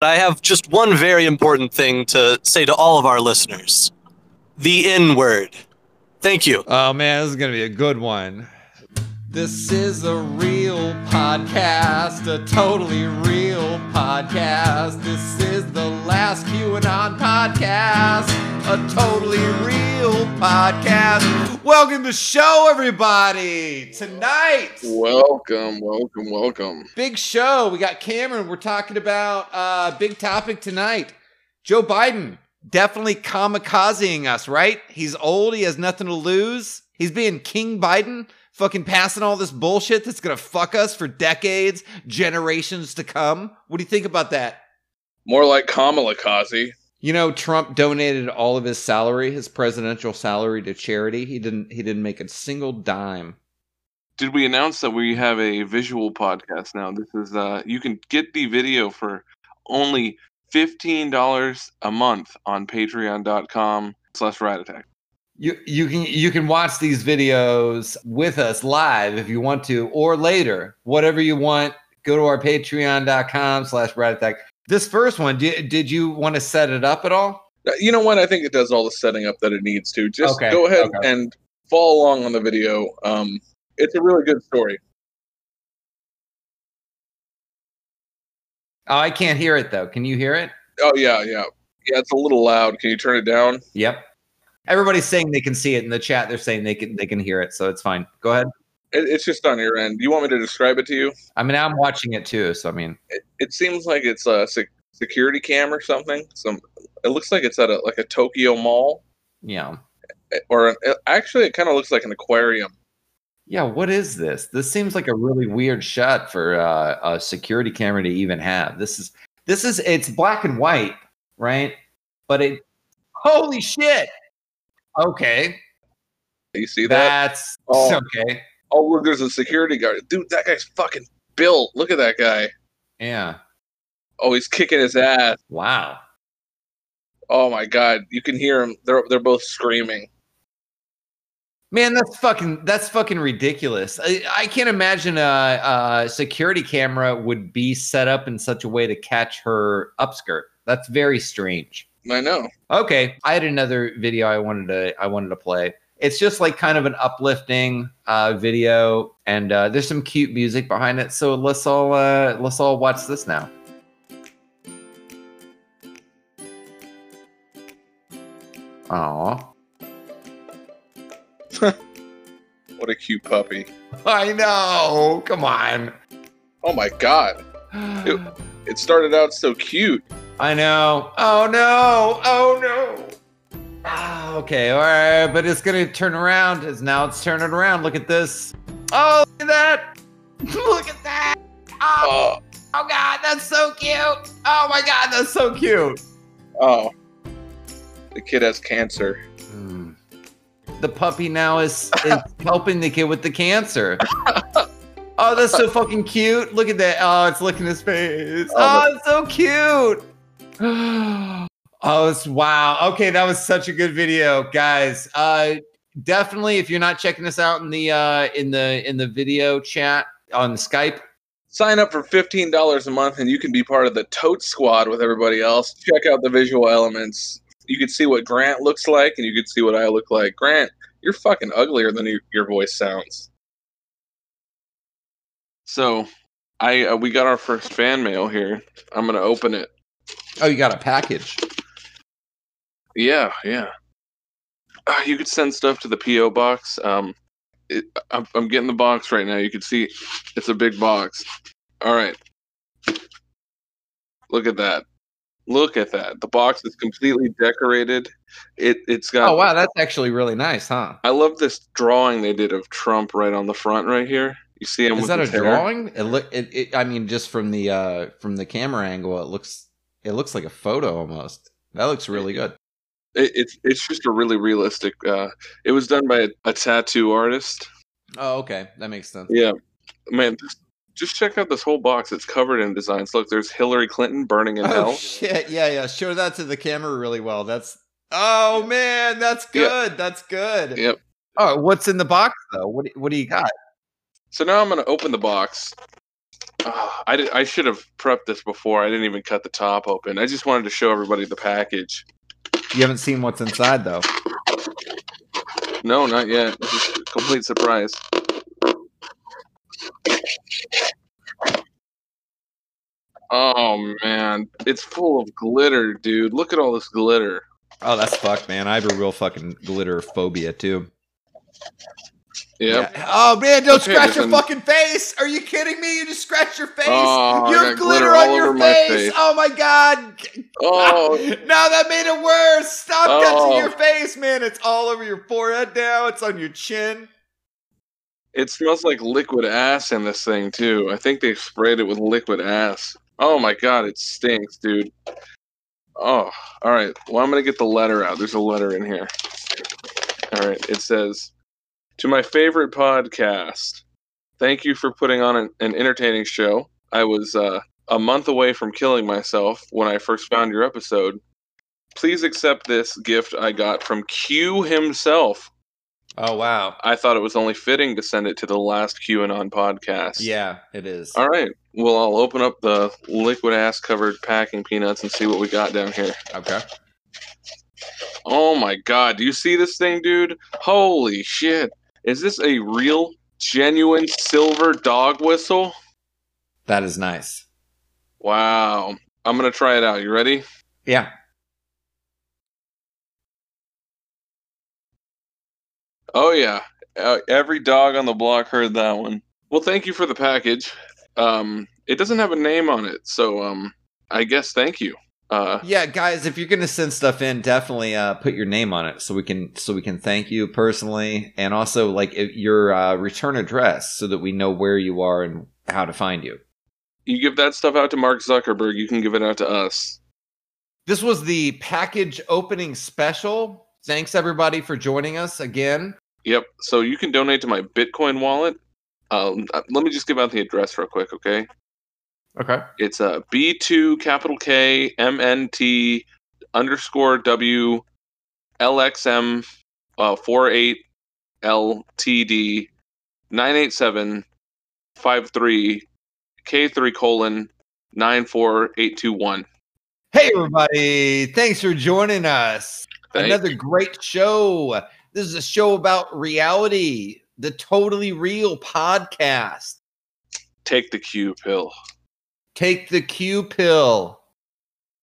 I have just one very important thing to say to all of our listeners the N word. Thank you. Oh man, this is gonna be a good one. This is a real podcast, a totally real podcast. This is the last QAnon podcast, a totally real podcast. Welcome to the show, everybody. Tonight, Welcome, welcome, welcome. big show. We got Cameron. We're talking about uh big topic tonight. Joe Biden definitely kamikazing us, right? He's old. He has nothing to lose. He's being King Biden, fucking passing all this bullshit that's gonna fuck us for decades, generations to come. What do you think about that? More like Kamala Kazi. You know, Trump donated all of his salary, his presidential salary, to charity. He didn't. He didn't make a single dime. Did we announce that we have a visual podcast now? This is uh you can get the video for only fifteen dollars a month on patreon.com slash rat attack. You you can you can watch these videos with us live if you want to, or later, whatever you want. Go to our patreon.com slash rat attack. This first one, did, did you want to set it up at all? Uh, You know what? I think it does all the setting up that it needs to. Just Okay, go ahead okay. and follow along on the video. Um, it's a really good story. Oh, I can't hear it though. Can you hear it? Oh yeah, yeah, yeah. It's a little loud. Can you turn it down? Yep. Everybody's saying they can see it in the chat. They're saying they can they can hear it, so it's fine. Go ahead. It, it's just on your end. Do you want me to describe it to you? I mean, I'm watching it too, so I mean, It, it seems like it's a sec- security cam or something. Some. It looks like it's at a like a Tokyo mall, yeah. or an, actually, it kind of looks like an aquarium. Yeah, what is this? This seems like a really weird shot for uh, a security camera to even have. This is this is it's black and white, right? But it holy shit. Okay. You see that? That's Oh. okay. Oh, look, there's a security guard. Dude, that guy's fucking built. Look at that guy. Yeah. Oh, he's kicking his ass. Wow. Oh my god, you can hear him. They're they're both screaming. Man, that's fucking that's fucking ridiculous. I, I can't imagine a, a security camera would be set up in such a way to catch her upskirt. That's very strange. I know. Okay, I had another video I wanted to I wanted to play. It's just like kind of an uplifting uh, video, and uh, there's some cute music behind it. So let's all uh, let's all watch this now. Aw. What a cute puppy. I know. Come on. Oh my god. It started out so cute. I know. Oh no. Oh no. Okay. All right. But it's gonna turn around. It's now it's turning around. Look at this. Oh, look at that. look at that. Oh, Oh, oh God, that's so cute. Oh my God, that's so cute. oh. The kid has cancer. Hmm. The puppy now is, is helping the kid with the cancer. Oh, that's so fucking cute. Look at that. Oh, it's licking his face. Oh, Oh, it's so cute. Oh, it's wow. Okay, that was such a good video, guys. Uh definitely if you're not checking this out in the uh in the in the video chat on Skype, Sign up for fifteen dollars a month, and you can be part of the Tote Squad with everybody else. Check out the visual elements. You can see what Grant looks like, and you can see what I look like. Grant, you're fucking uglier than you, your voice sounds. So I uh, we got our first fan mail here. I'm gonna open it. oh, you got a package. Yeah, yeah. Uh, you could send stuff to the PO box. Um, it, I'm, I'm getting the box right now. You can see it's a big box. All right. Look at that. Look at that. The box is completely decorated. It it's got. Oh wow, that's actually really nice, huh? I love this drawing they did of Trump right on the front right here. You see him Is that a hair? drawing? It look it, it I mean just from the uh from the camera angle it looks it looks like a photo almost. That looks really good. It, it's it's just a really realistic. Uh, it was done by a, a tattoo artist. Oh, okay. That makes sense. Yeah, man. Just, just check out this whole box. It's covered in designs. Look, there's Hillary Clinton burning in Oh hell. shit! Yeah, yeah. Show that to the camera really well. That's oh man, that's Yeah. good. That's good. Yep. Oh, what's in the box though? What what do you got? So now I'm going to open the box. Ah, I did, I should have prepped this before. I didn't even cut the top open. I just wanted to show everybody the package. You haven't seen what's inside though. No, not yet. This is a complete surprise. Oh man, it's full of glitter, dude. Look at all this glitter. Oh, that's fucked, man. I have a real fucking glitter phobia too. Yep. Yeah. Oh man, don't Okay, scratch your fucking face. Are you kidding me? You just scratched your face. Oh, you have glitter, glitter on your face. face. Oh my god. Oh, now that made it worse. Stop touching Oh. your face, man. It's all over your forehead now. It's on your chin. it smells like liquid ass in this thing too. I think they sprayed it with liquid ass. Oh my god, it stinks, dude. Oh, all right. Well, I'm gonna get the letter out. There's a letter in here. All right. It says, "To my favorite podcast, thank you for putting on an, an entertaining show. I was uh, a month away from killing myself when I first found your episode. Please accept this gift I got from Q himself. Oh wow. I thought it was only fitting to send it to the last QAnon podcast. Yeah, it is. All right. Well, I'll open up the liquid ass covered packing peanuts and see what we got down here. Okay. Oh my god, do you see this thing, dude? Holy shit. Is this a real, genuine silver dog whistle? That is nice. Wow. I'm gonna try it out. You ready? Yeah. Oh, yeah. Uh, every dog on the block heard that one. Well, thank you for the package. Um, it doesn't have a name on it, so um, I guess thank you. Uh, Yeah, guys, if you're gonna send stuff in, definitely uh, put your name on it so we can so we can thank you personally, and also like if your uh, return address so that we know where you are and how to find you. you give that stuff out to Mark Zuckerberg, you can give it out to us. This was the package opening special. Thanks everybody for joining us again. Yep. So you can donate to my Bitcoin wallet. Um, uh, let me just give out the address real quick, okay? Okay. It's uh, B2 capital K M N T underscore W LXM uh, 48 LTD 987 53 K3 colon 94821. Hey everybody, thanks for joining us. Thank- Another great show. This is a show about reality, the totally real podcast. Take the Q pill. Take the Q pill.